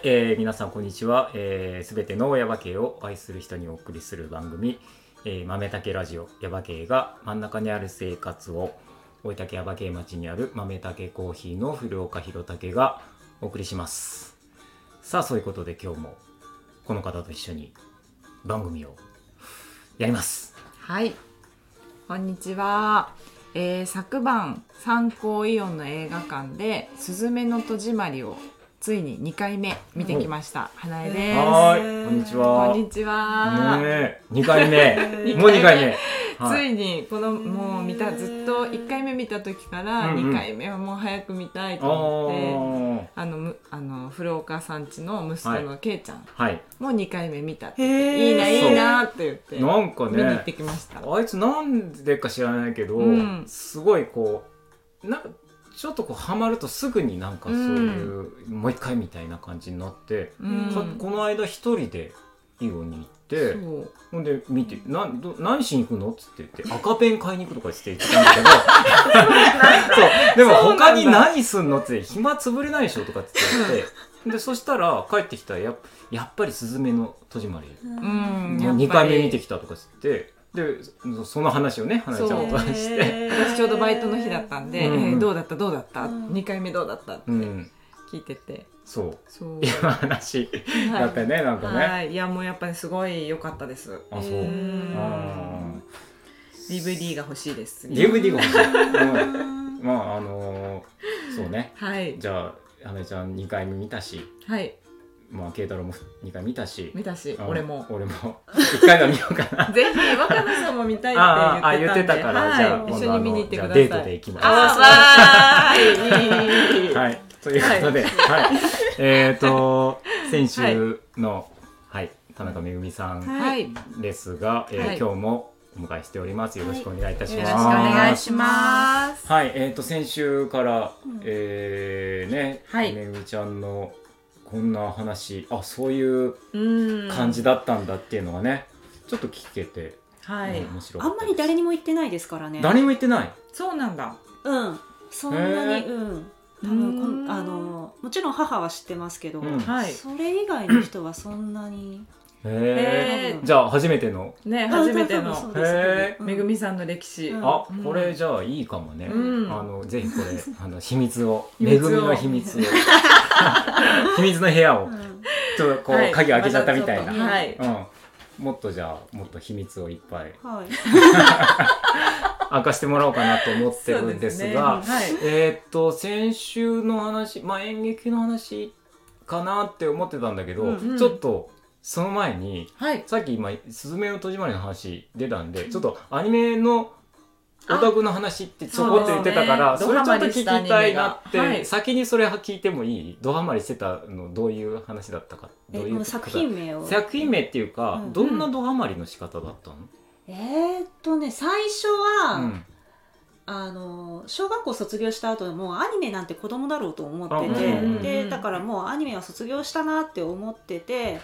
い、えー、皆さんこんにちは。す、えー、べ、てのヤバ系を愛する人にお送りする番組、えー、豆竹ラジオヤバ系が真ん中にある生活を大分県ヤバ系町にある豆竹コーヒーの古岡弘武がお送りします。さあ、そういうことで今日もこの方と一緒に番組をやります。はい、こんにちは。えー、昨晩三高イオンの映画館で「すずめの戸締まり」をついに2回目見てきました花江です。はーい、こんにちは。こんにちは。ねえ、2回目。もう2回目。ついにこのもう見たずっと1回目見た時からうんうん2回目はもう早く見たいと思って、あのむあの古岡さんちの息子のけいちゃんはい。も2回目見たっていいないいなって言ってなんか見に行っねてきました。あいつなんでか知らないけど、うんすごいこうなんかちょっとこうハマるとすぐになんかそういう、もう一回みたいな感じになって、うん。かこの間一人でイオンに行ってほんで見て「なんど何しに行くの?」っつって言って「赤ペン買いに行く」とか言って言ってたんだけどそうでも他に何すんの？って暇つぶれないでしょ？とかって言って。でそしたら帰ってきたらやっやっぱり「すずめの戸締まり」うん。もう2回目見てきたとか言ってでそその話をね花江ちゃんとして、私ちょうどバイトの日だったんで、うん。どうだった？どうだった、うん。2回目どうだった？ってうん、聞いてて、そう。そう。いう話。だったよね、なんかね、はい。いやもうやっぱりすごい良かったです。あそう、ん。あ DVD が欲しいです。ー DVD が欲しい、うん、まああのーそうね。はい。じゃあ花江ちゃん2回目見たし。はいまあ慶太郎も2回見たし。見たしうん俺も。俺も。1回の見ようかな。ぜひ若菜さんも見たいってあーあ言ってたんで。言ってたから、はい。じゃあ一緒に見に行ってください。デートで行きます。あーはい、ということで、はい、えっ、と、先週の、はい、田中めぐみさんですが、えーはい。今日もお迎えしております。よろしくお願いいたします。ろしくお願いします。はい、えっ、と、先週から、うん。えーね、はい。めぐみちゃんのこんな話、あ、そういううん。感じだったんだっていうのがね、ちょっと聞けて、はい。うん面白あんまり誰にも言ってないですからね。誰も言ってない？そうなんだ。うん。そんなにうん。多分こあのもちろん母は知ってますけど、うん。はい。それ以外の人はそんなに。へえじゃあ初めての？ね初めての。めぐみさんの歴史、うん。あうん、これじゃあいいかもね。うん。あのぜひこれあの秘密を。秘密を。恵みの秘密を 秘密の部屋をうん。ちょっとこう、はい。鍵開けちゃったみたいな、はい。うん、もっとじゃあもっと秘密をいっぱい。はい。明かしてもらおうかなと思ってるんですがそうですね。えーっと先週の話まあ演劇の話かなって思ってたんだけど、うん。ちょっとその前にはい、はい、さっき今「すずめの戸締まり」の話出たんでちょっとアニメのオタクの話ってそこって言ってたからそ,、れちょっと聞きたいなって、先にそれ聞いてもいい？ドハマりしてたのどういう話だったか？どういう作品名を。作品名っていうか、うん。どんなドハマりの仕方だったの、えー、っとね最初は、うん。あの小学校卒業した後でもうアニメなんて子供だろうと思ってて、でだからもうアニメは卒業したなって思ってて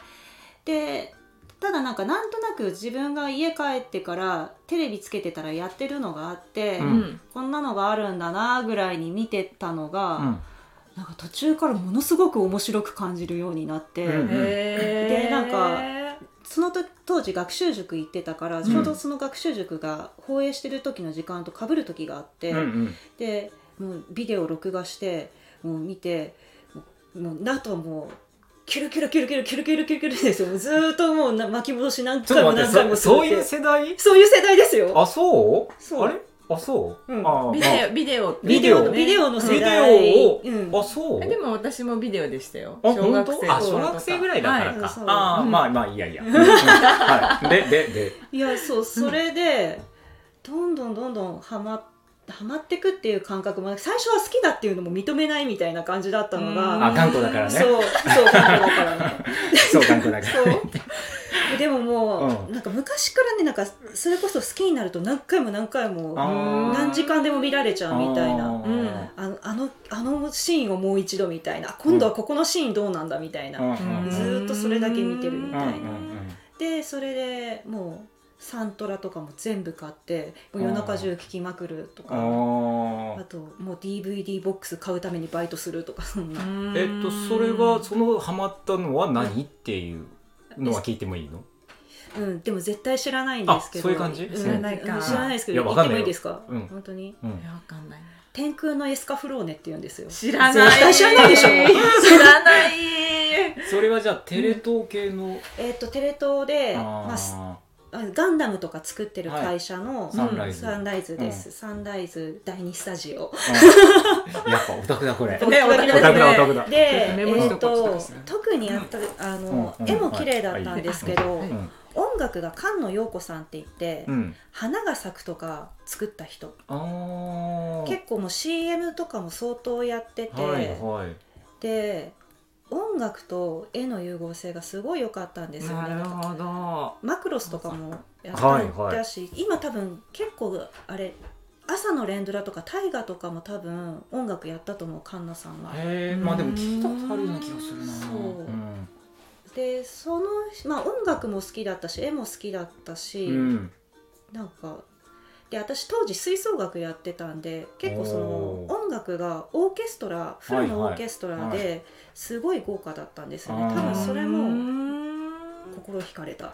でただなんかなんとなく自分が家帰ってからテレビつけてたらやってるのがあって、うん。うんこんなのがあるんだなぐらいに見てたのが、うん。なんか途中からものすごく面白く感じるようになって、うんへーでなんかそのと当時学習塾行ってたから、ん。ちょうどその学習塾が放映してる時の時間と被る時があって、うんうん。でもうビデオを録画してもう見てもうあとはもうキュルキュルキュルキュルキュルキュルキュルキュルですよ。ずーっともうな巻き戻し何回も何回もすそそういう世代？そういう世代ですよ。あそう？そう。あれ？あそう、うん。あビデオビデオ。ってビデオ。ビデオの世ビデ代オを、うん。あそう？えでも私もビデオでしたよ。あ小学生本当あ小学生ぐらいだからはいか、ああ、うん。まあまあいいやいいや、うんはい、ででで。いやそうそれで、どんどんどんどんハマハマってくっていう感覚も最初は好きだっていうのも認めないみたいな感じだったのうん。が、あ頑固だからね。そうそう頑固だからね。そう頑固だから。そう。でももう、うん。なんか昔からねなんかそれこそ好きになると何回も何回も何時間でも見られちゃうみたいな。あー。うん。あのあのあのシーンをもう一度みたいな。今度はここのシーンどうなんだみたいな、うんうんずーっとそれだけ見てるみたいな。でそれでもうサントラとかも全部買ってもう夜中中聴きまくるとかあともう DVD ボックス買うためにバイトするとかそんな、えっとそれがそのハマったのは何っていうのは聞いてもいいの？うん、でも絶対知らないんですけど。あそういう感じ？ん知らないかうん知らないですけど言ってわかんないよ。もいいですか、うん。本当に？うん。いやわかんない。天空のエスカフローネって言うんですよ知らない。絶対知らないでしょ。知らない。それはじゃあテレ東系の、えっとテレ東であまあガンダムとか作ってる会社の、サンライズ、サンライズです、サンライズ第2スタジオ。うん。やっぱオタクだこれ。ねオタだ。オタクだで、えっと特にやったあの、うん絵も綺麗だったんですけど、音楽が菅野陽子さんって言って、うん。花が咲くとか作った人。結構もう CM とかも相当やってて、はいはい。で音楽と絵の融合性がすごい良かったんですよね。なるほど。マクロスとかもやったはいはい。今多分結構あれ朝の連ドラとか大河とかも多分音楽やったと思う菅野さんは。へえまあでも聞いたことあるような気がするな。そうん。でその、まあ、音楽も好きだったし絵も好きだったし、うん。なんかで私当時吹奏楽やってたんで結構その音楽がオーケストラフルのオーケストラはい。はですごい豪華だったんですよね、あー多分それうもん。心惹かれた。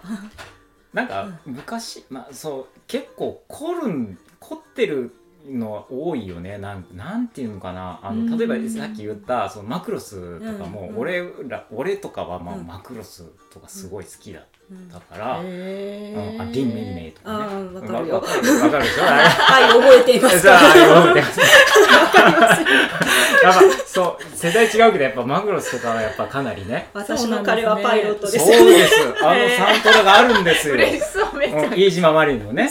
なんか昔、まあそう結構凝るん凝ってるのは多いよね。なんなんていうのかな。あうん。の例えばさっき言ったそのマクロスとかも、うん。俺ら俺とかはまあ、うん。マクロスとかすごい好きだっうんたから、へーうん。あリン・メリメイとかね。わかるよ。わかるわかるでしょ？あ れはい覚えています。さ あ覚えてます。やっぱそう世代違うけどやっぱマクロスとかはやっぱかなりね。私の彼はパイロットそうです。よねです。あの サントラがあるんですよ。嬉しそうめっちゃ。うん飯島マリンのね。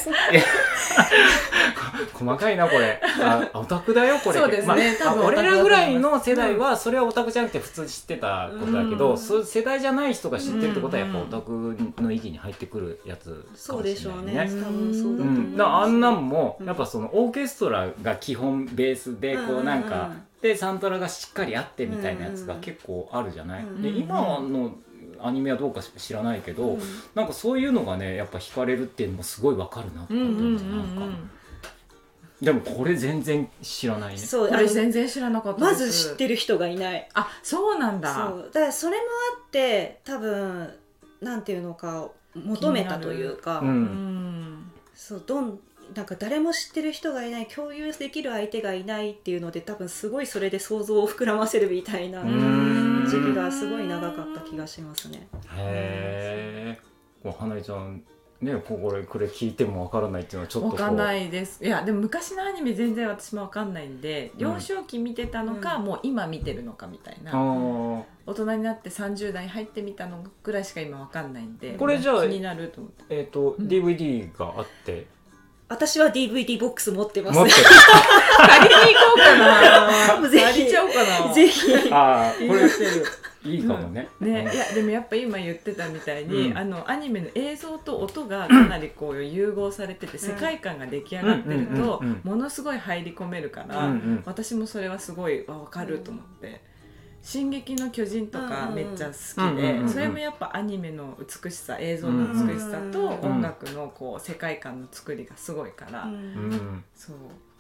細かいなこれ。あオタクだよこれ。そうですね。まあ俺らぐらいの世代はそれはオタクじゃなくて普通知ってたことだけど、うん。そういう世代じゃない人が知ってるってことはやっぱオタクの域に入ってくるやつかそうもしれでしょうね。ないね。多分そうだと思うん、あんなんもうん。やっぱそのオーケストラが基本ベースでこうなんか、でサントラがしっかりあってみたいなやつが結構あるじゃない、うん。で今のアニメはどうか知らないけど、なんかそういうのがねやっぱ惹かれるっていうのもすごいわかるなってうんうんうんう思ってなん。かでもこれ全然知らないね。そうあの全然知らなかったまです。ず知ってる人がいない。あそうなんだ。そう。だからそれもあって多分なんていうのか求めたというか、ううん。ん。そうどんなんか誰も知ってる人がいない共有できる相手がいないっていうので多分すごいそれで想像を膨らませるみたいなうん。時期がすごい長かった気がしますね。へえ花江ちゃんねここれこれ聞いてもわからないっていうのはちょっとわかんないです。いやでも昔のアニメ全然私もわかんないんでうん。幼少期見てたのか、うん。もう今見てるのかみたいな、大人になって30代入ってみたのぐらいしか今わかんないんでこれじゃあ気になると思って。えっ、と、うん。DVD があって。私は DVD ボックス持ってます。持ってる。借りに行こうかな。ぜひ。借りちゃおうかな。ぜひ。ああこれいいかもね、ね、いやでもやっぱ今言ってたみたいに、うん。あのアニメの映像と音がかなりこう融合されてて、世界観が出来上がってるうんうんとうんうん。ものすごい入り込めるから、うんうん。私もそれはすごいわ分かると思って「進撃の巨人」とかうんうんめっちゃ好うんうんうんうん。きでそれもやっぱアニメの美しさ映像の美しさとうん。うん。音楽のこう世界観の作りがすごいから、うん。うん。そう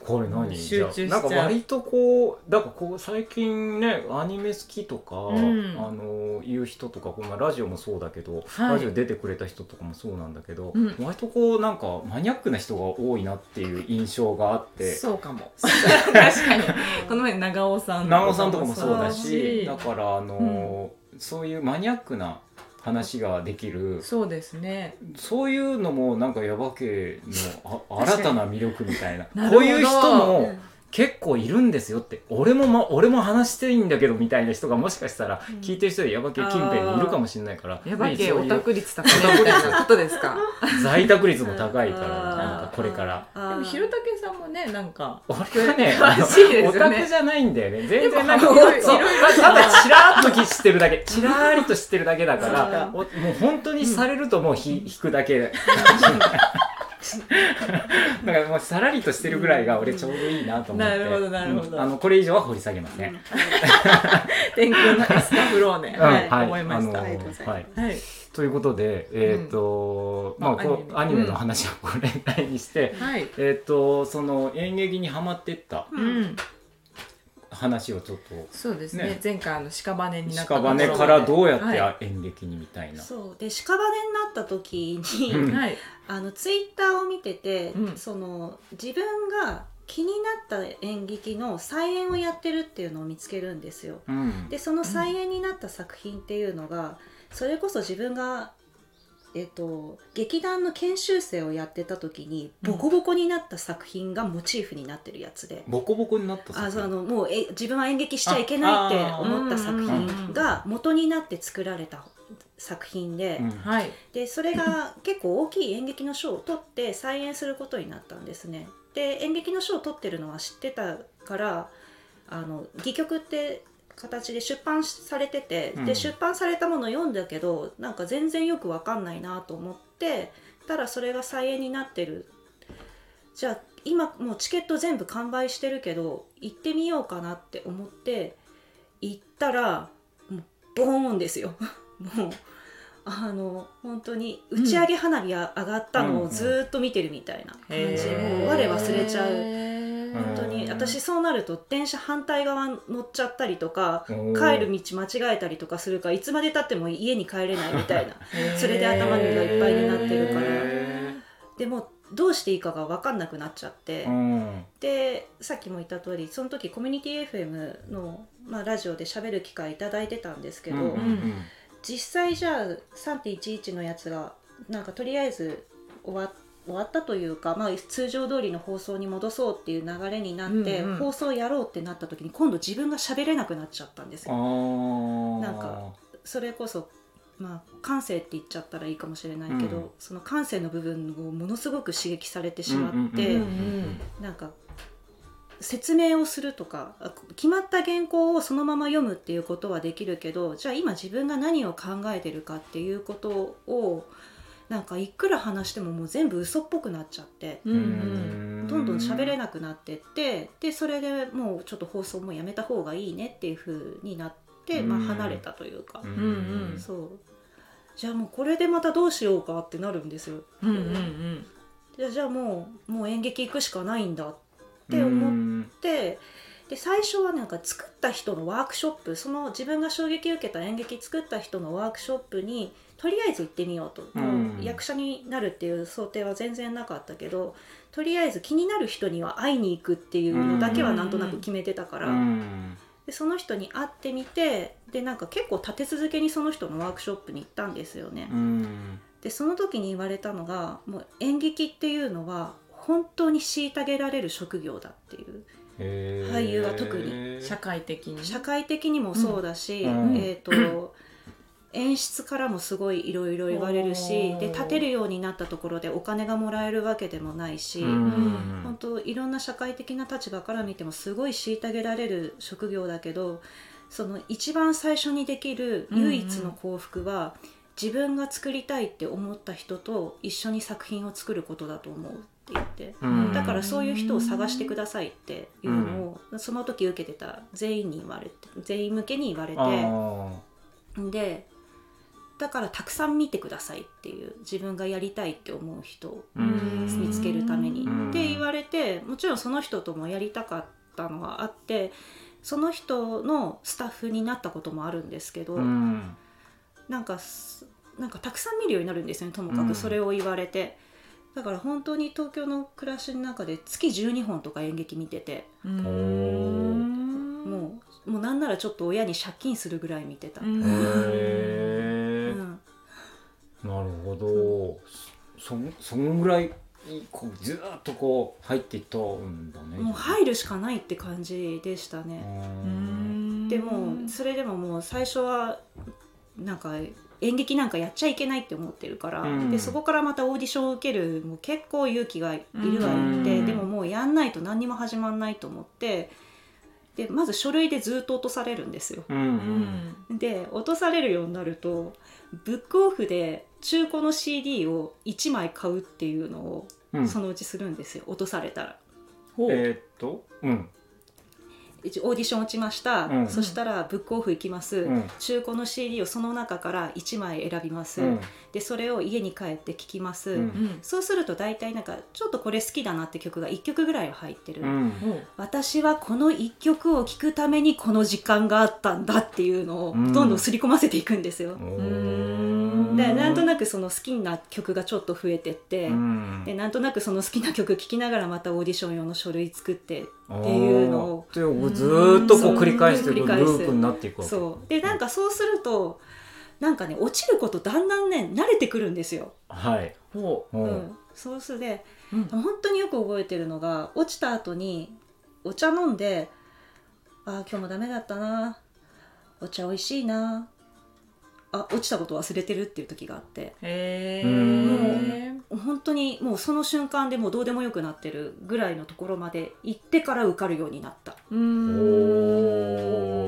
これ何？集中しなんか割とこうなんかこう最近ねアニメ好きとか、ん。あのいう人とかこのラジオもそうだけど、はい。ラジオ出てくれた人とかもそうなんだけど、うん。割とこうなんかマニアックな人が多いなっていう印象があって。そうかも。確かに。この前長尾さん長尾さんとかもそうだししだからあの、そういうマニアックな話ができる。そうですね。そういうのもなんかヤバ系のあ新たな魅力みたいな。こういう人も、うん結構いるんですよって。俺も、ま、俺も話していいんだけどみたいな人がもしかしたらうん。聞いてる人でヤバ系近辺にいるかもしれないから。やばいけオタク率高い。みたいなことですか？在宅率も高いから なんかこれから。でもひろたけさんもねなんか俺はね あ詳しいですのオタクじゃないんだよね。全然なんでかそうただチラーっと知ってるだけ。チラーりと知ってるだけだからもう本当にされるともうひ引くだけ だからもうさらりとしてるぐらいが俺ちょうどいいなと思って。なるほどなるほど。うんあのこれ以上は掘り下げません、天空のエスカフローネ、うん。はい、思いました。あのはい、はい、ということでえっ、と、うん。まあこうまあアニメの話をこれ題にして、はい、えっ、とその演劇にハマってった。ううんん、話をちょっとそうですね。ね。前回あの屍になった屍からどうやっては演劇にみたいな、そう。で屍になった時に、うん。い、はい、あのツイッターを見てて、うん。その自分が気になった演劇の再演をやってるっていうのを見つけるんですよ。うん。でその再演になった作品っていうのがそれこそ自分が、えっと、劇団の研修生をやってた時にボコボコになった作品がモチーフになってるやつで。ボコボコになったあそうあののもうえ自分は演劇しちゃいけないって思った作品が元になって作られた作品で、うん。はい、でそれが結構大きい演劇の賞を取って再演することになったんですね。で演劇の賞を取ってるのは知ってたからあの戯曲って形で出版されてて、うん。で出版されたものを読んだけどなんか全然よくわかんないなと思ってただそれが再演になってる。じゃあ今もうチケット全部完売してるけど行ってみようかなって思って行ったらもうボーンですよ。もうあの本当に打ち上げ花火が上がったのをずーっと見てるみたいな感じ、へー。もう我忘れちゃう。う本当にうん私そうなると電車反対側乗っちゃったりとか帰る道間違えたりとかするからいつまでたっても家に帰れないみたいな。それで頭がいっぱいになってるから。へでもどうしていいかが分かんなくなっちゃって、ーうん。でさっきも言った通りその時コミュニティ FM の、まあ、ラジオで喋る機会いただいてたんですけど、うんうん実際じゃあ3.11のやつがなんかとりあえず終わ終わったというか、まあ、通常通りの放送に戻そうっていう流れになって、うんうん。放送やろうってなった時に今度自分が喋れなくなっちゃったんですあよ。ー。なんかそれこそまあ、感性って言っちゃったらいいかもしれないけど、うん。その感性の部分をものすごく刺激されてしまって、うんうんうん。なんか説明をするとかあ決まった原稿をそのまま読むっていうことはできるけどじゃあ今自分が何を考えてるかっていうことをなんかいくら話してももう全部嘘っぽくなっちゃってうん。うんどんどん喋れなくなってってでそれでもうちょっと放送もやめた方がいいねっていう風になって、まあ、うん離れたというか、うん。そう。じゃあもうこれでまたどうしようかってなるんですよ。うんうんじゃあじゃあもうもう演劇行くしかないんだてって思でで最初はなんか作った人のワークショップその自分が衝撃受けた演劇作った人のワークショップにとりあえず行ってみようと、うん。役者になるっていう想定は全然なかったけどとりあえず気になる人には会いに行くっていうのだけはなんとなく決めてたから、うん。でその人に会ってみてでなんか結構立て続けにその人のワークショップに行ったんですよね。うん。でその時に言われたのがもう演劇っていうのは本当に虐げられる職業だっていう。俳優は特に社会的に。社会的にもそうだし、うん。えー、と演出からもすごいいろいろ言われるしで立てるようになったところでお金がもらえるわけでもないし、うん。本当いろんな社会的な立場から見てもすごい虐げられる職業だけどその一番最初にできる唯一の幸福は、自分が作りたいって思った人と一緒に作品を作ることだと思う言って。うん。だからそういう人を探してくださいっていうのを、その時受けてた全員に言われて全員向けに言われてあでだからたくさん見てくださいっていう自分がやりたいって思う人を見つけるためにうん。って言われてもちろんその人ともやりたかったのはあってその人のスタッフになったこともあるんですけど、うん。なんかすなんかたくさん見るようになるんですよねともかうん。くそれを言われて、だから本当に東京の暮らしの中で月12本とか演劇見ててうん。もうもうなんならちょっと親に借金するぐらい見てた、ううん。なるほど。そそんぐらいこうずーっとこう入っていったんだね。もう入るしかないって感じでしたね、うん。でもそれでももう最初はなんか演劇なんかやっちゃいけないって思ってるから、うん。でそこからまたオーディションを受けるもう結構勇気がいるわうん。って、でももうやんないと何にも始まんないと思ってでまず書類でずっと落とされるんですよ。うん。うん。で落とされるようになるとブックオフで中古の CD を1枚買うっていうのをうん。そのうちするんですよ。落とされたら。えーっとうん一応オーディション落ちました、うん。そしたらブックオフ行きます、うん。中古の CD をその中から1枚選びます、うんでそれを家に帰って聴きます、うん。うんそうすると大体なんかちょっとこれ好きだなって曲が1曲ぐらいは入ってる、うん。私はこの1曲を聴くためにこの時間があったんだっていうのをうん。どんどん刷り込ませていくんですよ、でなんとなくその好きな曲がちょっと増えてって、うん。でなんとなくその好きな曲聴きながらまたオーディション用の書類作ってっていうのをずーっとこううん。繰り返してるル繰り返す。ープになっていくわけ。そう。でなんかそうするとなんかね落ちることだんだんね慣れてくるんですよ。はい。ほう。う。んん、そうするでううん。本当によく覚えてるのが落ちた後にお茶飲んで「あー今日もダメだったな。お茶美味しいな。あ落ちたこと忘れてる」っていう時があって。へうえ本当にもうその瞬間でもうどうでもよくなってるぐらいのところまで行ってから受かるようになった。うおん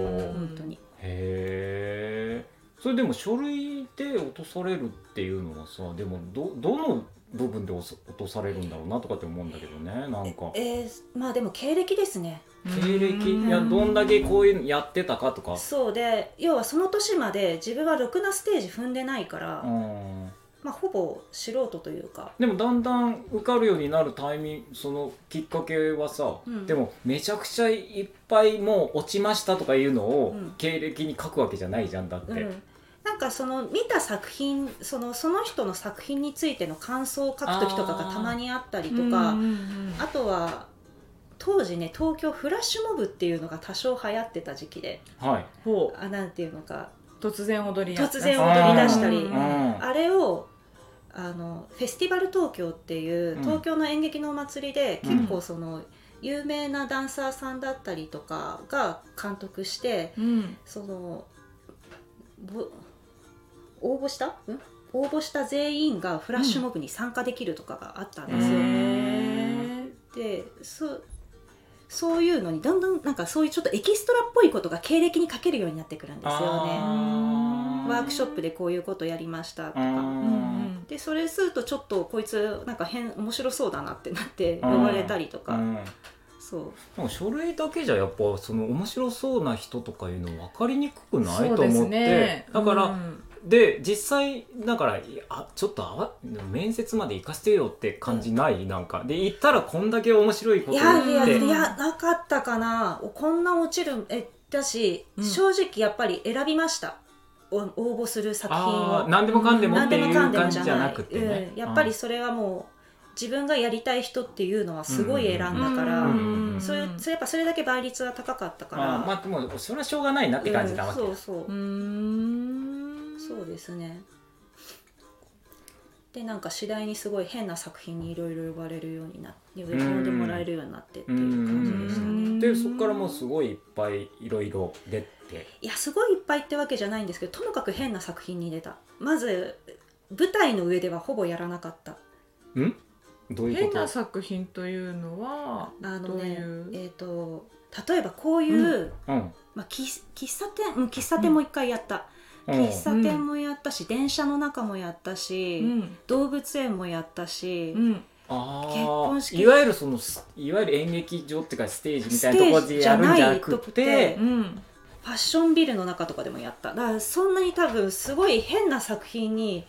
それでも書類で落とされるっていうのはさでもどどの部分で落とされるんだろうなとかって思うんだけどねなんか。えーまあでも経歴ですね。経歴？いやどんだけこういうのやってたかとか。そうで要はその年まで自分はろくなステージ踏んでないから、うん。まあ、ほぼ素人というか。でもだんだん受かるようになるタイミングそのきっかけはさ、うん。でもめちゃくちゃいっぱいもう落ちましたとかいうのをうん。経歴に書くわけじゃないじゃんだって、うん、なんかその見た作品そのその人の作品についての感想を書く時とかがたまにあったりとかあとは当時ね東京フラッシュモブっていうのが多少流行ってた時期ではい。ほあなんていうのかう突然踊りや突然踊り出したりあれをあのフェスティバル東京っていううん。東京の演劇のお祭りでうん。結構その有名なダンサーさんだったりとかが監督してうん。そのぼ応募した、ん、応募した全員がフラッシュモブに参加できるとかがあったんですよ。へでそそういうのにだんだんなんかそういうちょっとエキストラっぽいことが経歴に書けるようになってくるんですよね。あワークショップでこういうことやりましたとか。ーうんでそれするとちょっとこいつなんか変面白そうだなってなってうん。呼ばれたりとか、うん。そう。でも書類だけじゃやっぱその面白そうな人とかいうの分かりにくくないと思って、ね。だから、うんで実際だからあちょっとあわ面接まで行かせてよって感じない、なんか。で行ったらこんだけ面白いこといやいやいやなかったかな。こんな落ちるえだし、うん。正直やっぱり選びました。お応募する作品を。何でもかんでもっていう何でもかんでも感じじゃなくてね、うん、やっぱりそれはもう自分がやりたい人っていうのはすごい選んだから、うん。それそれやっぱそれだけ倍率は高かったから、まあでもそれはしょうがないなって感じなわけ、うんそうそうそうですね。でなんか次第にすごい変な作品にいろいろ呼ばれるようになって呼んでもらえるようになってっていう感じでしたうん。ねでそこからもうすごいいっぱいいろいろ出て。いやすごいいっぱいってわけじゃないんですけどともかく変な作品に出た。まず舞台の上ではほぼやらなかった。ん？どういうこと？変な作品というのはどうあのねいう？えっ、と例えばこういう、うん。まあ、喫喫茶店、うん、喫茶店も一回やった、うん喫茶店もやったし、電車の中もやったし、うん。動物園もやったし、うん。あ結婚ー式。いわゆるそのすいわゆる演劇場っていうかステージみたいなところでやるんじゃなくてでうん。ファッションビルの中とかでもやった。だからそんなに多分すごい変な作品に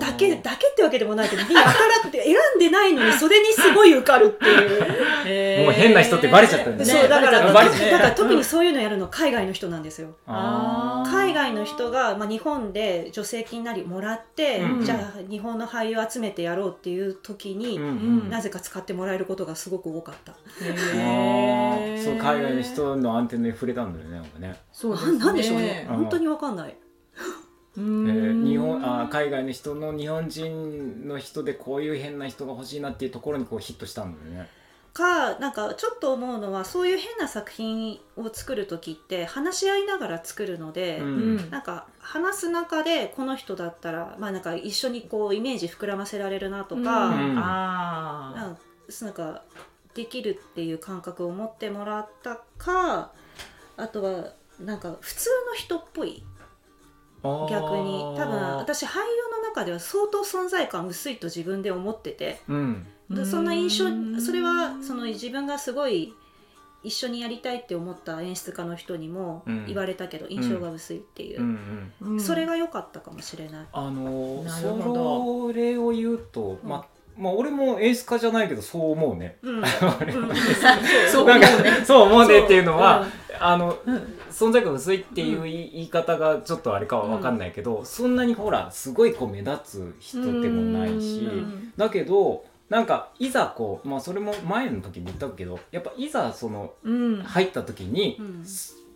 だけだけってわけでもないけどやたらって選んでないのにそれにすごい受かるっていう。もう変な人ってバレちゃったんだね。そうだからだから特にそういうのやるの海外の人なんですよ。海外の人が、まあ、日本で助成金なりもらって、うん。じゃあ日本の俳優集めてやろうっていう時に、うん。うんうんなぜか使ってもらえることがすごく多かった。へー。そう海外の人のアンテナに触れたんだよねなんかね、そうですねなんでしょうね、うん。本当にわかんない。うえんー日本あ海外の人の日本人の人でこういう変な人が欲しいなっていうところにこうヒットしたんだよね。かなんかちょっと思うのはそういう変な作品を作る時って話し合いながら作るので、うん。うんなんか話す中でこの人だったら、まあ、なんか一緒にこうイメージ膨らませられるなとか,、うん。うんあなんかなんかできるっていう感覚を持ってもらったかあとはなんか普通の人っぽい逆に。多分私俳優の中では相当存在感薄いと自分で思ってて。うん。でそんな印象うん。それはその自分がすごい一緒にやりたいって思った演出家の人にもうん。言われたけど、印象が薄いっていう。う、んうん。うん。それが良かったかもしれない。あのなるほど。それを言うと、うんまあまあ俺も演出家じゃないけどそう思うね。うん、そう思うね。そう思うねっていうのは、う。ん。あのうん。存在感薄いっていう言い方がちょっとあれかは分かんないけど、そんなにほらすごいこう目立つ人でもないし、うん。だけどなんかいざこうまあそれも前の時に言ったけどやっぱいざそのうん。入った時に、うん。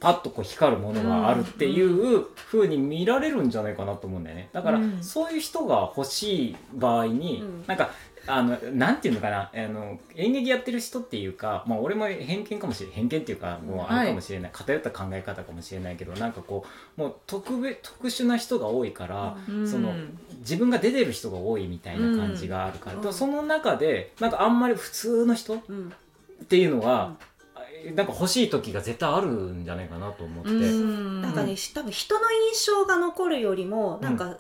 パッとこう光るものがあるっていう風に見られるんじゃないかなと思うんだよね。だから、うん。そういう人が欲しい場合に、うん。なんかあのなんていうのかな？あの演劇やってる人っていうか、まあ、俺も偏見かもしれない偏見っていうかもうあるかもしれない、偏った考え方かもしれないけどなんかこうもう特別特殊な人が多いから、うん。その自分が出てる人が多いみたいな感じがあるから、その中でなんかあんまり普通の人っうん。ていうのは、なんか欲しい時が絶対あるんじゃないかなと思って。うん。なんかね、多分人の印象が残るよりもなんか、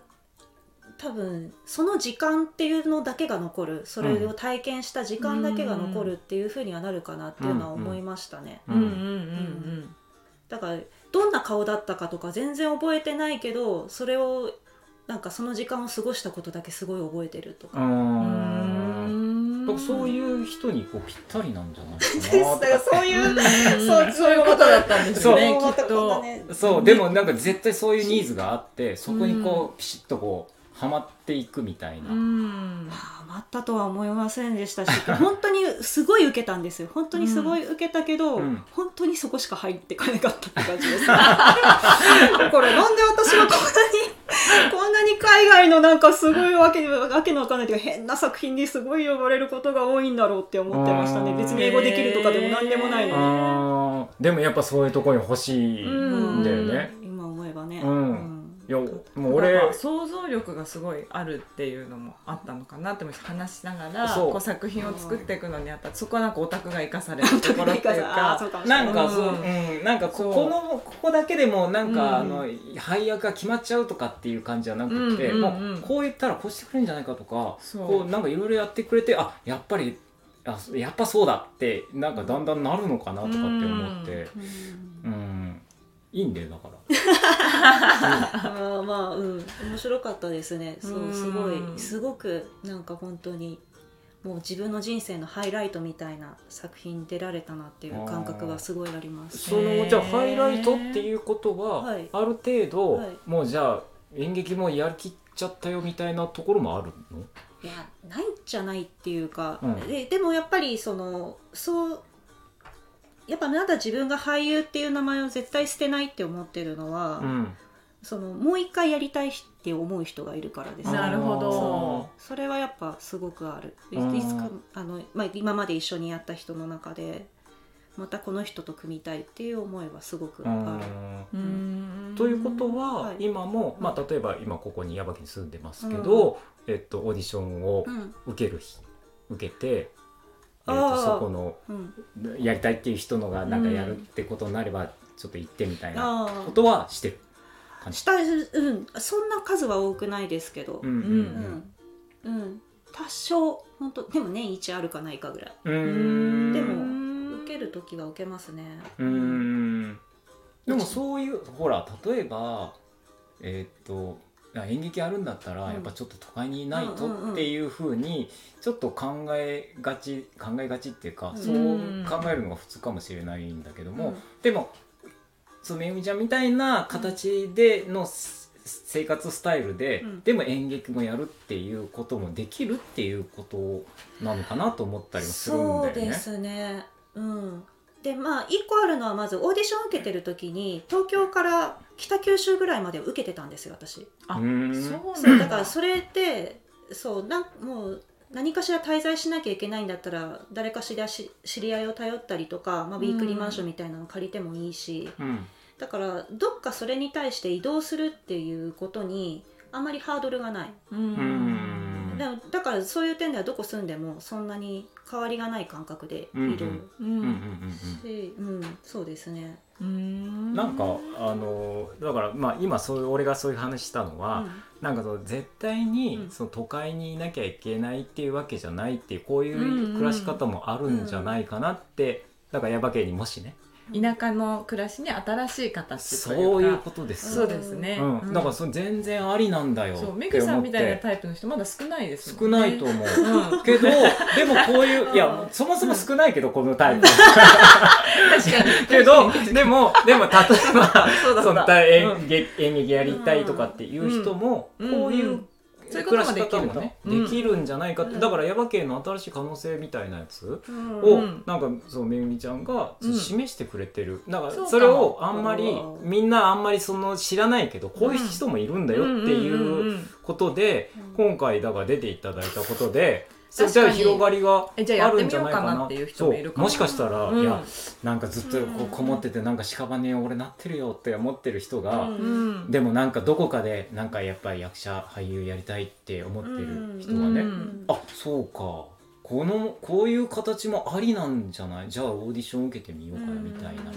多分その時間っていうのだけが残る。それを体験した時間だけが残るっていうふうにはなるかなっていうのは思いましたね、うん。うん。うん。だからどんな顔だったかとか全然覚えてないけどそれをなんかその時間を過ごしたことだけすごい覚えてるとうか、んんだからそういう人にこうぴったりなんじゃないかなとだからそういう、そうそういうことだったんですよねそう。きっと。そうでもなんか絶対そういうニーズがあってそこにこうピシッとこうはまっていくみたいな、うん。ハマったとは思いませんでしたし 本当にすごい受けたんですよ。本当にすごい受けたけど、うん。本当にそこしか入ってかなかったって感じです。これなんで私がこんなに こんなに海外のなんかすごいわけわけのわかんないというか変な作品にすごい呼ばれることが多いんだろうって思ってましたね。別に英語できるとかでも何でもないのに、でもやっぱそういうところに欲しいんだよね、今思えばね、うんいやもう俺俺想像力がすごいあるっていうのもあったのかなって話しながらこう作品を作っていくのにあったらそこはなんかオタクが生かされるところっていうか。なんかそう、んん、なんかここのここだけでもなんか、うん。あの配役が決まっちゃうとかっていう感じじゃなくて、うんうんうんもうこう言ったらこうしてくれるんじゃないかとかこうなんかいろいろやってくれてあやっぱりあやっぱそうだってなんかだんだんなるのかなとかって思って、うん。うんいいんだよだから。まあまあうん。面白かったですね。そううんすごい。すごくなんか本当にもう自分の人生のハイライトみたいな作品に出られたなっていう感覚がすごいあります。そのじゃあハイライトっていうことは、はい。ある程度、はい。もうじゃあ演劇もやりきっちゃったよみたいなところもあるのいやないんじゃないっていうか、うんででもやっぱりそのそうやっぱまだ自分が俳優っていう名前を絶対捨てないって思ってるのは、うん。そのもう一回やりたいって思う人がいるからです。ねなるほど。それはやっぱすごくある。いつかあの、まあ、今まで一緒にやった人の中でまたこの人と組みたいっていう思いはすごくある、うん。ということは、はい。今も、まあ、例えば今ここに矢吹に住んでますけど、えっと、オーディションをうん。受ける日受けて、えっあと、ー。そこのうん、やりたいっていう人のがなんかやるってことになれば、ちょっと行ってみたいなことはしてる感じ。したうん。そんな数は多くないですけど。うんううん。ん、うん、多少本当でも年一あるかないかぐらい。でも受ける時は受けますね。うーん。でもそういうほら例えばえーっとあ演劇やるんだったら、うん。やっぱちょっと都会にいないとっていうふうにちょっと考えがち考えがちっていうか、うん。そう考えるのが普通かもしれないんだけども、うん。でもそのめぐみちゃんみたいな形でのす生活スタイルで、うん。でも演劇もやるっていうこともできるっていうことなのかなと思ったりもするんだよね。そうですね。うん。でまあ一個あるのはまずオーディション受けてる時に東京から北九州ぐらいまで受けてたんですよ私。あそうだ。からそれってそうなんもう何かしら滞在しなきゃいけないんだったら誰かしらし知り合いを頼ったりとか、まあ、ウィークリーマンションみたいなの借りてもいいし、うん。だからどっかそれに対して移動するっていうことにあまりハードルがない、ううん。んでもだからそういう点ではどこ住んでもそんなに変わりがない感覚でいるうんうんうんうん。し、うんそうですね。うん。なんかあのだからまあ今そういう俺がそういう話したのは、なんかその絶対にうん。その都会にいなきゃいけないっていうわけじゃないっていうこういう暮らし方もあるんじゃないかなって、だから耶馬渓にもしね。田舎の暮らしに新しい形とそいうか。ういうことですよ、そうですね、うん。だからそれ全然ありなんだよ。そう。思って。メグさんみたいなタイプの人まだ少ないですも少んね。ないと思う、うん。けどでもこういういやうんそもそも少ないけどこのタイプ けどでもでも例えばそうだそそうだ。んな演うん。劇演劇やりたいとかっていう人もうん。こういううんそういう暮らし方もねできるん。できるんじゃないかって。うん。だから耶馬渓の新しい可能性みたいなやつうんをうん。なんかそうめぐみちゃんがうん。示してくれてる。だからそうかも。それをあんまりうん。みんなあんまりその知らないけどこういう人もいるんだよっていんんんううん。ことでうん。今回だから出ていただいたことでそ確かに。じゃあ広がりがえじゃあるんじゃないかな。なっていう人もいるかも。そうもしかしたら、うん。いやなんかずっとこうこもっててなんか屍俺なってるよって思ってる人が、でもなんかどこかでなんかやっぱり役者俳優やりたいって思ってる人がね、うん。あそうかこのこういう形もありなんじゃない？じゃあオーディション受けてみようかなみたいな。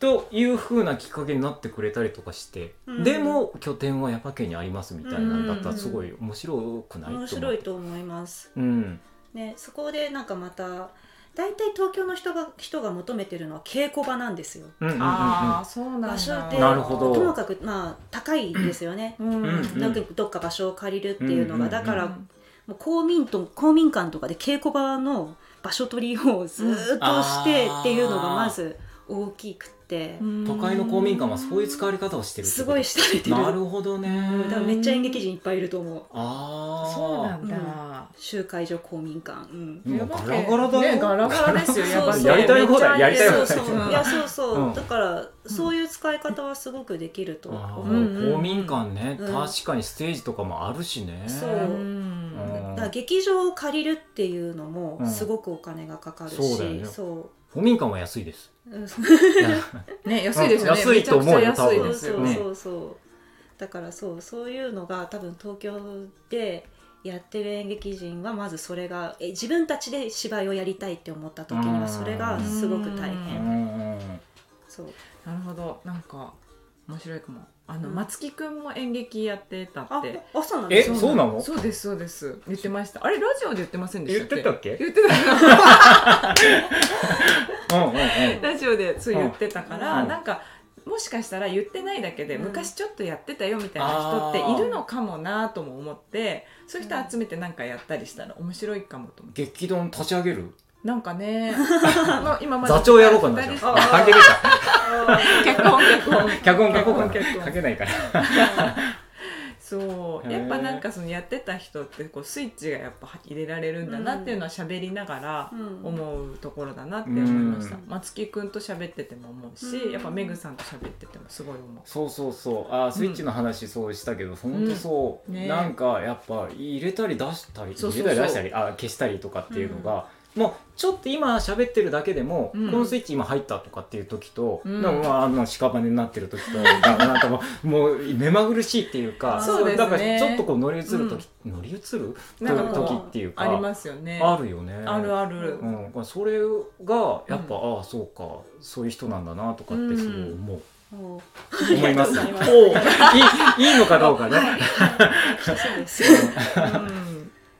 という風なきっかけになってくれたりとかして、うん。でも拠点は耶馬渓にありますみたいなんだったらすごい面白くない？面白いと思います。うん。ね、そこでなんかまた大体東京の人が人が求めてるのは稽古場なんですよ。うんうんうんうん。ああそうなんだ。場所ってなるほど。ともかくまあ高いですよね。うん。うんなんかどっか場所を借りるっていうのが、うんうんうん。だからもう公民と公民館とかで稽古場の場所取りをずっとしてっていうのがまず大きくて。て、都会の公民館はそういう使われ方をしてるすごいしてくれてる。なるほどね。だからめっちゃ演劇人いっぱいいると思う。ああそうなんだ、集会所公民館。うん。もうガラガラだよ。ねガラガラですよそうやばいやりたい放題やりたい放題。そうそう。うんいやそうそう、うん。だからそういう使い方はすごくできるとあ思う、うん。ー公民館ね、うん。確かにステージとかもあるしね。そう。うん。うんだから劇場を借りるっていうのもうん。すごくお金がかかるし、そうだよね。そ公民館は安いです。ううんね安いですよね、安いと思うよめちゃくちゃ安い多分そうですよね。そうそうだからそうそういうのが多分東京でやってる演劇人はまずそれがえ自分たちで芝居をやりたいって思った時にはそれがすごく大う変ん。うん。そう。なるほど。なんか面白いかもあの、うん。松木くんも演劇やってたあって。あそうなんえですかそうなの？そうですそうです。言ってました。あれラジオで言ってませんでし言ったてたっけ？言ってた。うんうんうん。ラジオでそう言ってたから、うん。なんかもしかしたら言ってないだけで、うん。昔ちょっとやってたよみたいな人っているのかもなとも思ってそういう人集めてなんかやったりしたら面白いかもと思って。劇団立ち上げる？なんかね まあ今まで座長やろうかなじゃあ。あ関係ねえか。脚本脚本。脚本書こうかな。脚本書けないから。そう。やっぱなんかそのやってた人ってこうスイッチがやっぱ入れられるんだなっていうのは喋りながらうん。思うところだなって思いました、うん。松木くんと喋ってても思うし、うん。やっぱメグさんと喋っててもすごい思う。そうそうそう。あースイッチの話そうしたけど、ほんとそう、うん。ねなんかやっぱ入れたり出したり入れたり出したりあ消したりとかっていうのが、もうちょっと今喋ってるだけでも、うん。このスイッチ今入ったとかっていう時と、うん。でもまああの屍になってる時と なんかもう目まぐるしいっていうかそうね。だからちょっとこう乗り移る時、乗り移る？時っていうかありますよね。あるよね。あるある、うん、それがやっぱ、ああそうかそういう人なんだなとかってすごい思う、も思います。いいいいいのかどうかね。うそうです、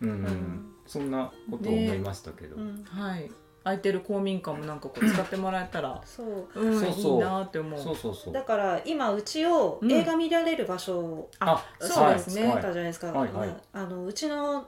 うん。うん、そんなことを思いましたけど。うん、はい。空いてる公民館もなんかこう使ってもらえたらそう。うんそうそう。いいなって思う。そうそうそう。だから今うちをうん映画見られる場所をあ、そうですね。作ったじゃないですか、はい。はい。あのうちの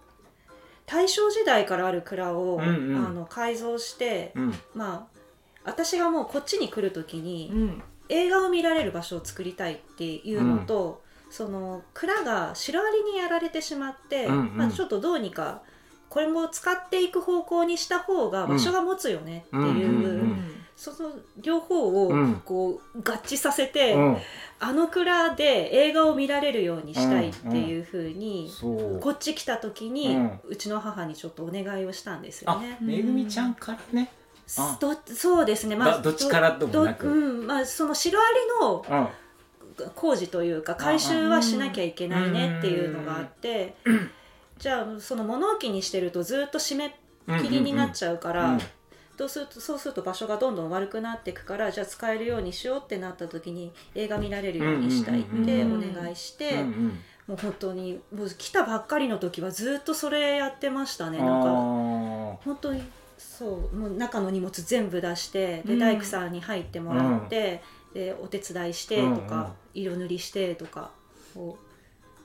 大正時代からある蔵を、うんうん。あの改造して、うん、まあ私がもうこっちに来る時に、うん。映画を見られる場所を作りたいっていうのと、その蔵がシロアリにやられてしまって、うんうん。まあ、ちょっとどうにかこれも使っていく方向にした方が場所が持つよねっていう、うんうんうん。その両方をうん。こう合致させて、うん、あの蔵で映画を見られるようにしたいっていうふうに、そう。こっち来た時に、ううんちの母にちょっとお願いをしたんですよあね、。めぐみちゃんからね。あ。どそうですね、まあ、どどっちからともなく。どうん。まあ、そのシロアリのうん、工事というか回収はしなきゃいけないねっていうのがあってじゃあその物置にしてるとずっと締め切りになっちゃうから、うんうんどうするとそうすると場所がどんどん悪くなっていくからじゃあ使えるようにしようってなった時に映画見られるようにしたいってうんうんうんうんお願いして、うんうんもう本当にもう来たばっかりの時はずっとそれやってましたね。なんかあ本当にそうもう中の荷物全部出してでうん。大工さんに入ってもらって、でお手伝いしてとか、うんうん。色塗りしてとかこうー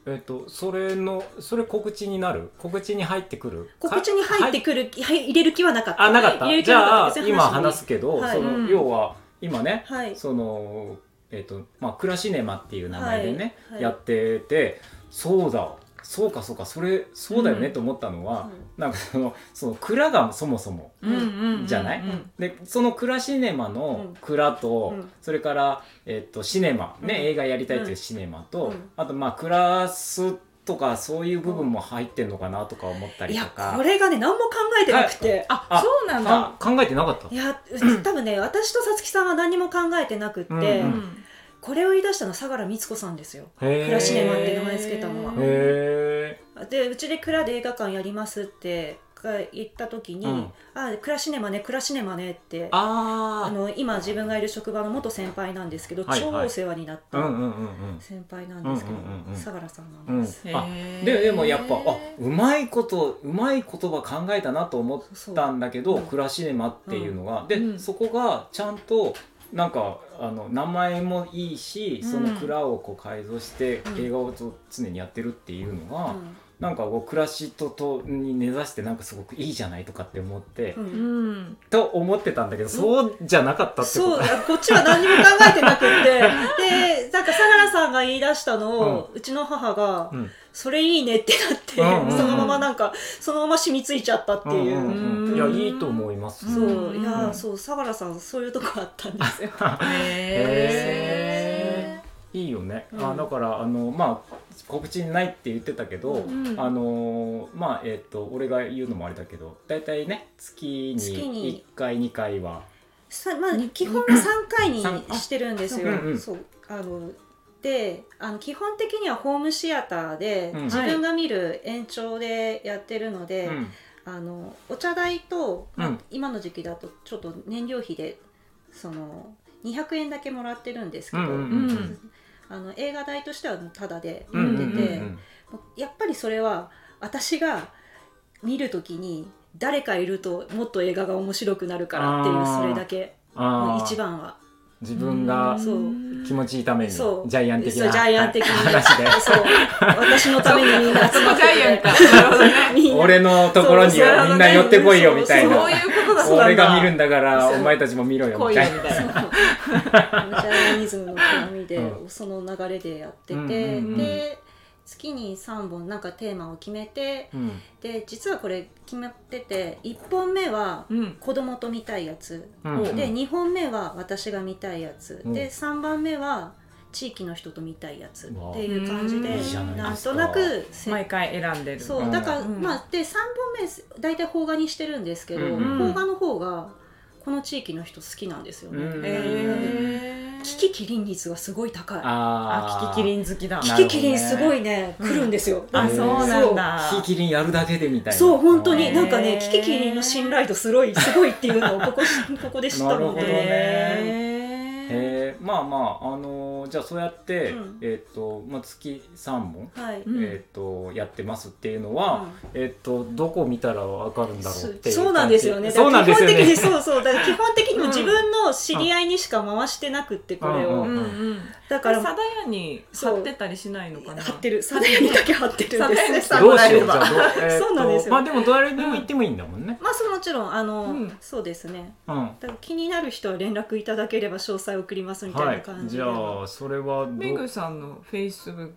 えっとそれのそれ告知になる？告知に入ってくる？告知に入ってくくる、はい入れる気はなかった。あなかった？じゃあ今話すけど、はい。そのうん。要は今ね、はい。そのえっ、とまあクラシネマっていう名前でね、やっててそうだそうかそうかそれそうだよねうん。と思ったのは、なんかそのその蔵がそもそもうんうんうんじゃない？うんでそのクラシネマの蔵と、うん。それから、えっとシネマ、ねうん。映画やりたいというシネマと、うん。あとまあクラスとかそういう部分も入ってんのかなとか思ったりとか。これがね何も考えてなくて。ああそうなんだか考えてなかった？いやう多分ね私とさつきさんは何も考えてなくって、うんううんこれを言い出したのは相良光子さんですよ。クラシネマって名前つけたのは。へでうちで蔵で映画館やりますって言った時に「うん。あクラシネマねクラシネマね」ってああの今自分がいる職場の元先輩なんですけど、はいはい。超お世話になったうんうんうんうん。先輩なんですけど、うんうんうんうん。相良さんうなんんです、あへー。ででもやっぱあうまいことうまい言葉考えたなと思ったんだけどクラシネマっていうのが、で、うん。そこがちゃんとなんかあの名前もいいしその蔵をこう改造してうん。映画を常にやってるっていうのが、うんなんかこう暮らしととに根ざしてなんかすごくいいじゃないとかって思って、うん。うんと思ってたんだけど、そうじゃなかったってこと？そうこっちは何にも考えてなくって。でなんか相良さんが言い出したのを、うちの母が、うん。それいいねってなって、うんうんうん。そのままなんかそのまま染みついちゃったっていう。んんうんいやいいと思います、そう、うん。いや、うんそう相良さんそういうとこあったんですよ。へいいよね、うん。あだからあのまあ告知ないって言ってたけど、うんうん。あのまあえっ、と俺が言うのもあれだけど大体ね月月に。に1回2回は。さまあ基本は3回にしてるんですよ。うんうん。そう。あのであの基本的にはホームシアターで、うん。自分が見る延長でやってるので、うん。あのお茶代と、まあうん。今の時期だとちょっと燃料費でその200円だけもらってるんですけど、うんうん。うんあの映画代としてはタダでうんうん見てて、うんやっぱりそれは私が見る時に誰かいるともっと映画が面白くなるからっていうそれだけ。一番は。自分がそう。気持ちいいためにジャイアン的なジャイアン話で。そう。私のためにみんな集まって 俺のところにみんな寄ってこいよみたいそうないうことだったんだ。俺が見るんだからそう。お前たちも見ろよみたいな。よみたいな。ジャイアニズムの極みで、うその流れでやってて、うんうんうん。で月に3本なんかテーマを決めてうん。で実はこれ決まってて1本目はうん。子供と見たいやつ、うん。で2本目は私が見たいやつ、うん。で3番目は地域の人と見たいやつっていう感じでなんとなくせ毎回選んでる。そううん。だから、うん。まあで3本目大体邦画にしてるんですけど、うんうん。邦画の方がこの地域の人好きなんですよね、うん。へー。キキキリン率がすごい高い。あー。あキキキリン好きだ。キなるほどねキキリンすごいね、来るんですよ。あそうなんだ。キキキリンやるだけでみたいな。そう本当になんかねキキキリンの信頼度すごいすごいっていうのをここしここで知ったのなるほどね。で、へーえー、まあまああのーじゃあそうやって、うんえっ、と、まあ、月3本、はい、うんえっ、とやってますっていうのは、えっ、とどこ見たらわかるんだろうっていうそうなんですよね。そうなんですよね基本的にそうそう。だから基本的にも自分の知り合いにしか回してなくってこれを。うんうんうんだからサダヤに貼ってたりしないのかな？貼ってる。サダヤにだけ貼ってるんですね。サダヤにどうしようじサダヤゃあどう、えーと そうなんですよまあでも誰でも行ってもいいんだもんね。まあそうもちろんあの、うんそうですね。うん。だから気になる人は連絡いただければ詳細送りますみたいはない感。じじで。ゃあそれはどメグさんのフェイスブック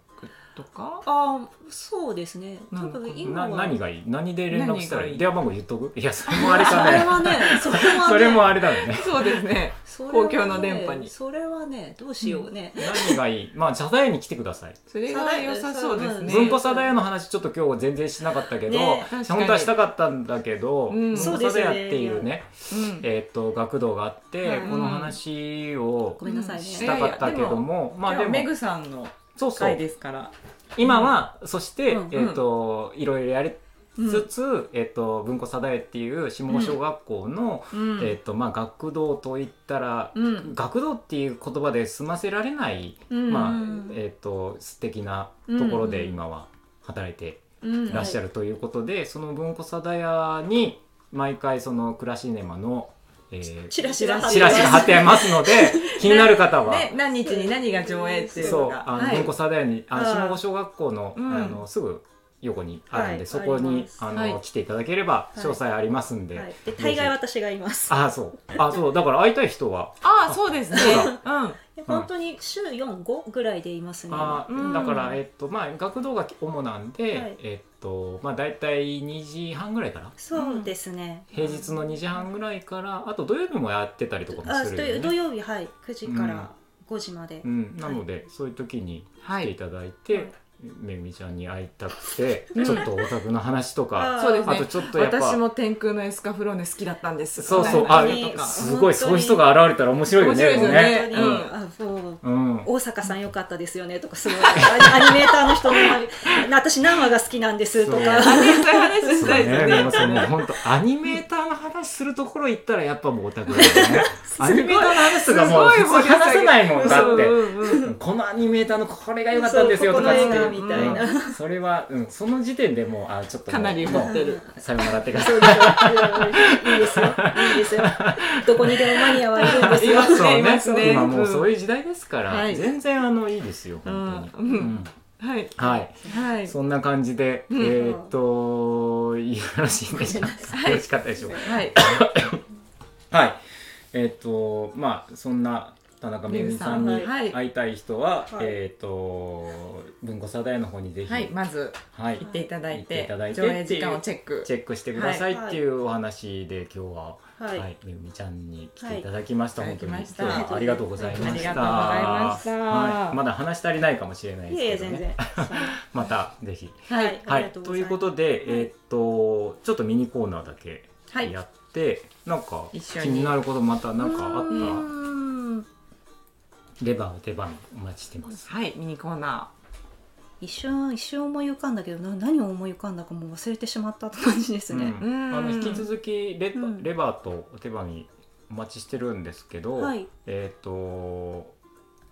とか？ああそうですね。多分今は。何がいい？何で連絡したらいい？電話番号言っとく。いやそれもあれかね。それはね、それはね、それもあれだよね。そうですね。公共の電波に。それはね、どうしようね。何がいい？まあ茶田屋に来てください。それが良さそうですね。文庫茶田屋の話ちょっと今日全然しなかったけど、ね本当はしたかったんだけど、うん。文庫茶田屋っていうね。うん。えーっと学童があって、はいこの話をごめんなさいね。したかったけども、まあでも今日はメグさんのそうそう。回ですから。今は、そして、うん。えっ、といろいろやりつつ、えっ、と文庫サダエっていう下郷小学校の、うん。えっ、とまあ学童といったら、うん。学童っていう言葉で済ませられない、うん。まあうん。えっ、と素敵なところでうん。今は働いてうん。い。らっしゃるということで、その文庫サダヤに毎回そのクラシネマの、えーチラシが貼ってます。ので 気になる方は。ね、何日に何が上映っていうそうのがあの、はい。文庫サダヤにあ下郷小学校の,、うん。あのすぐ横にあるんで、はいそこにあの、はい。来ていただければい。詳細ありますんで、はい、で大概私がいます。ああそう。あそう。だから会いたい人は。ああそうですね。そううん。本当に週4、5ぐらいでいますね。あーうん。だからえっとまあ学童が主なんで、はい。えっとまあ大体2時半ぐらいから？そうですね。平日の2時半ぐらいからあと土曜日もやってたりとかもあするよね。土土曜日はい。9時から5時まで。うん、なので、そういう時にはい。来ていただいて、はいめぐみちゃんに会いたくて、ちょっとオタクの話とか、そうですね。あとちょっとやっぱ私も天空のエスカフローネ好きだったんです。そうそう、みたあすごい、そういう人が現れたら面白いよね。面白ね。でも本当に、あそう。うん。大阪さん良かったですよねとかすごい。アニメーターの人の私何話が好きなんですとか。そう。いう話そうしたいですその本当アニメーターの話するところ行ったらやっぱもうオタクだよね。アニメーターの話とかもう話せないもんだって。うんうんうんこのアニメーターのこれが良かったんですよとかってみたいな。うん。それは、うん、その時点でもうあちょっとかなり持ってる。さよならって感じ。そうですよ。いいですよ。いいですよ。どこにでもマニアはいるんですよ。いますね。いますね。今もうそういう時代ですから、はい。全然あのいいですよ本当に、うん。うん。はい。はい。はい。そんな感じで、うん。えーっといい話でした。はい。よろしかったでしょうか。はい。はい。えーっとまあそんな田中めぐみさんに会いたい人は、はい。えーっと文庫サダヤの方にぜひ、はいまずはい。行っていただいていてただいて上映時間をチェック。チェックしてくださいっていうお話で今日は。ははいい、めぐみちゃんに来ていただきました。はい。本当に。今日はありがとうございました。はい、まだ話し足りないかもしれないですけどね。またぜひ。はい。はい。ということで、えーっとちょっとミニコーナーだけはい。やって、なんか気になることまたなんかあっうたんレバーお手番お待ちしてます。はいミニコーナ一瞬一瞬思い浮かんだけどな何を思い浮かんだかもう忘れてしまったって感じですね、うん。うん。あの引き続きレ,、うん。レバーとお手番にお待ちしてるんですけど、はい。えーっと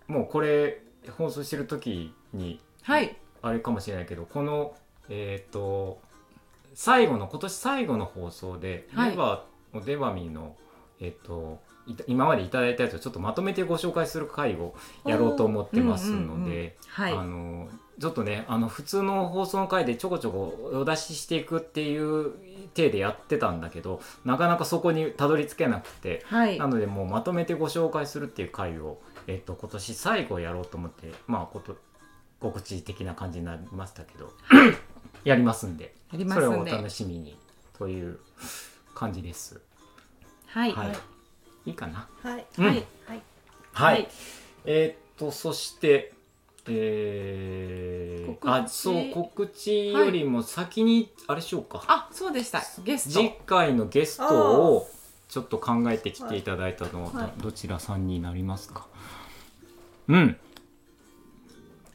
もうこれ放送してる時にーはい。あれかもしれないけどこのえーっと最後の今年最後の放送で、はい。レバーお手紙のえーっといた今までいただいたやつをちょっとまとめてご紹介する回をやろうと思ってますので、あのちょっとねあの普通の放送の回でちょこちょこお出ししていくっていう体でやってたんだけどなかなかそこにたどり着けなくてはい。なのでもうまとめてご紹介するっていう回を、えっと今年最後やろうと思ってまあこと告知的な感じになりましたけど やりますんで。それをお楽しみにという感じです。はい。はい、いいかな。はい。うん。はい。はい。はい、はい。えーっとそしてえー、告知。あそう告知よりも先にあれしようか、あそうでした。ゲス次ト回のゲストをちょっと考えてきていただいたのは、はい。どどちらさんになりますか？うん。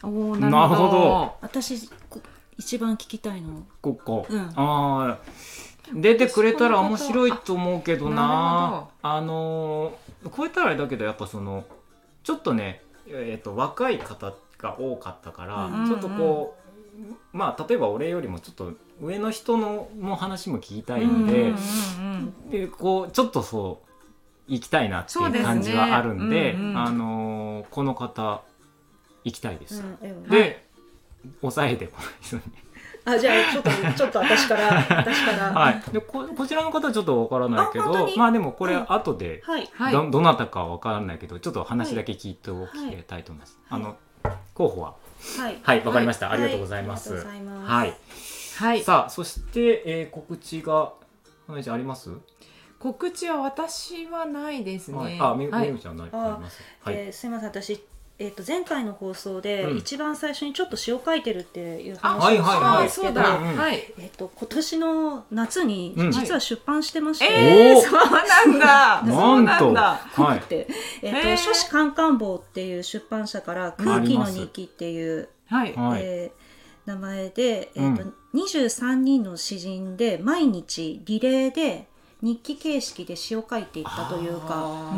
おーなるほど。私こ一番聞きたいの。ここ、うん。ああ出てくれたら面白いと思うけどな。なあのーこうやったらあれだけどやっぱそのちょっとね、えー、と若い方が多かったから、うんちょっとこう、まあ例えば俺よりもちょっと上の人のも話も聞きたいんで,、うんうんうんでこうちょっとそう行きたいなっていう感じはあるんでうんうん。あのーこの方行きたいです。うんえで、抑えてこないですよね。あじゃあちょっとちょっと私から私から。はい、でここちらの方はちょっとわからないけどまあでもこれはい。後ではい。はい。ど,、どなたかはわからないけどちょっと話だけ聞いておきたい。と思います。はい。あの候補は？はい。はいわかりました、はい。ありがとうございます。はいありがとうございます。はい。はい。さあそして、えー告知が花ちゃんあります？告知は私はないですね。はい、あめめはい。ぐちゃんないああります？はい、えーすいません。私えっと前回の放送でうん。一番最初にちょっと詩を書いてるっていうあ話をしたんですけど、えっと今年の夏にうん。実は出版してまして、えー、おー。そうなんだ。そうなんだ。はいって、えっとへー書士カンカン坊っていう出版社から空気の日記っていう、はい。はい。えー名前で、えっとうん。23人の詩人で毎日リレーで日記形式で詩を書いていったというか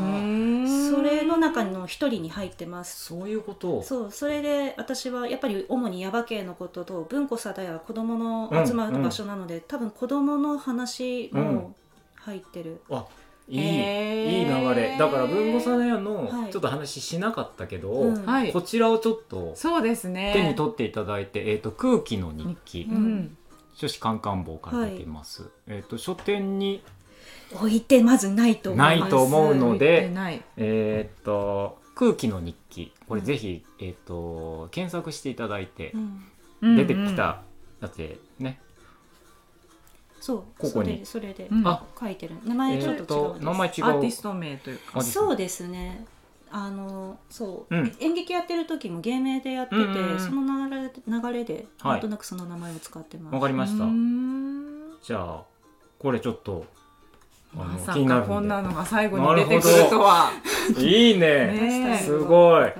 それの中の一人に入ってます。そういうこと？そうそれで私はやっぱり主に耶馬渓のことと文庫さだや子供の集まる場所なので、多分子供の話も入ってる、あいい、へー。いい流れ。だから文吾さん屋のはい。ちょっと話しなかったけど、うん。はい。こちらをちょっとそうですね。手に取っていただいて、えー、と空気の日記。う、ん。書士カンカン坊から出ています、えっ、と書店に置いてまずないと。思いますないと思うのでえっ、と空気の日記。これぜひ、えっ、と検索していただいてうん。出てきたやつでね、そうここに。それそれで、うん。あ書いてる。名前ちょっと違うんです、と名前違う。アーティスト名というか。あそうですね。あのそう、うん。演劇やってる時も芸名でやってて、うんうんうん。その流れ流れではい。なんとなくその名前を使ってます、わかりました、うーん。じゃあこれちょっとまさ気になるかこんなのが最後に出てくるとは、いいね。ねすごい。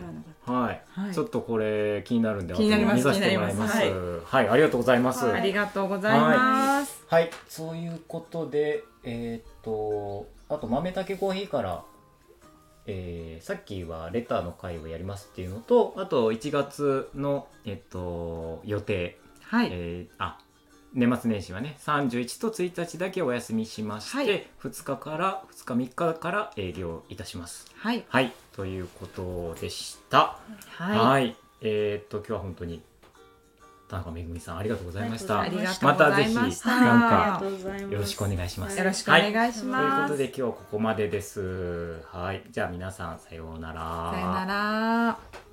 はい、はい。ちょっとこれ気になるんで気になります。後で見させてもらいます。気になりはい、ありがとうございます。はい。ありがとうございます、はい、そういうことで、えーっと、あと豆たけコーヒーから、えーさっきはレターの会をやりますっていうのと、あと1月の、えっと、予定、はい、えーあ、年末年始はね、31と1日だけお休みしまして、はい。2日から、2日3日から営業いたします。はい。はい、ということでした。はい、はい、えーっと、今日は本当に田中めぐみさんありがとうございました。ありがとうまござた。ぜひい。ましたなんかよろしくお願いします。よろしくお願いしというます、ことで今日はここまでです。はい、じゃあ皆さんさようなら。さよなら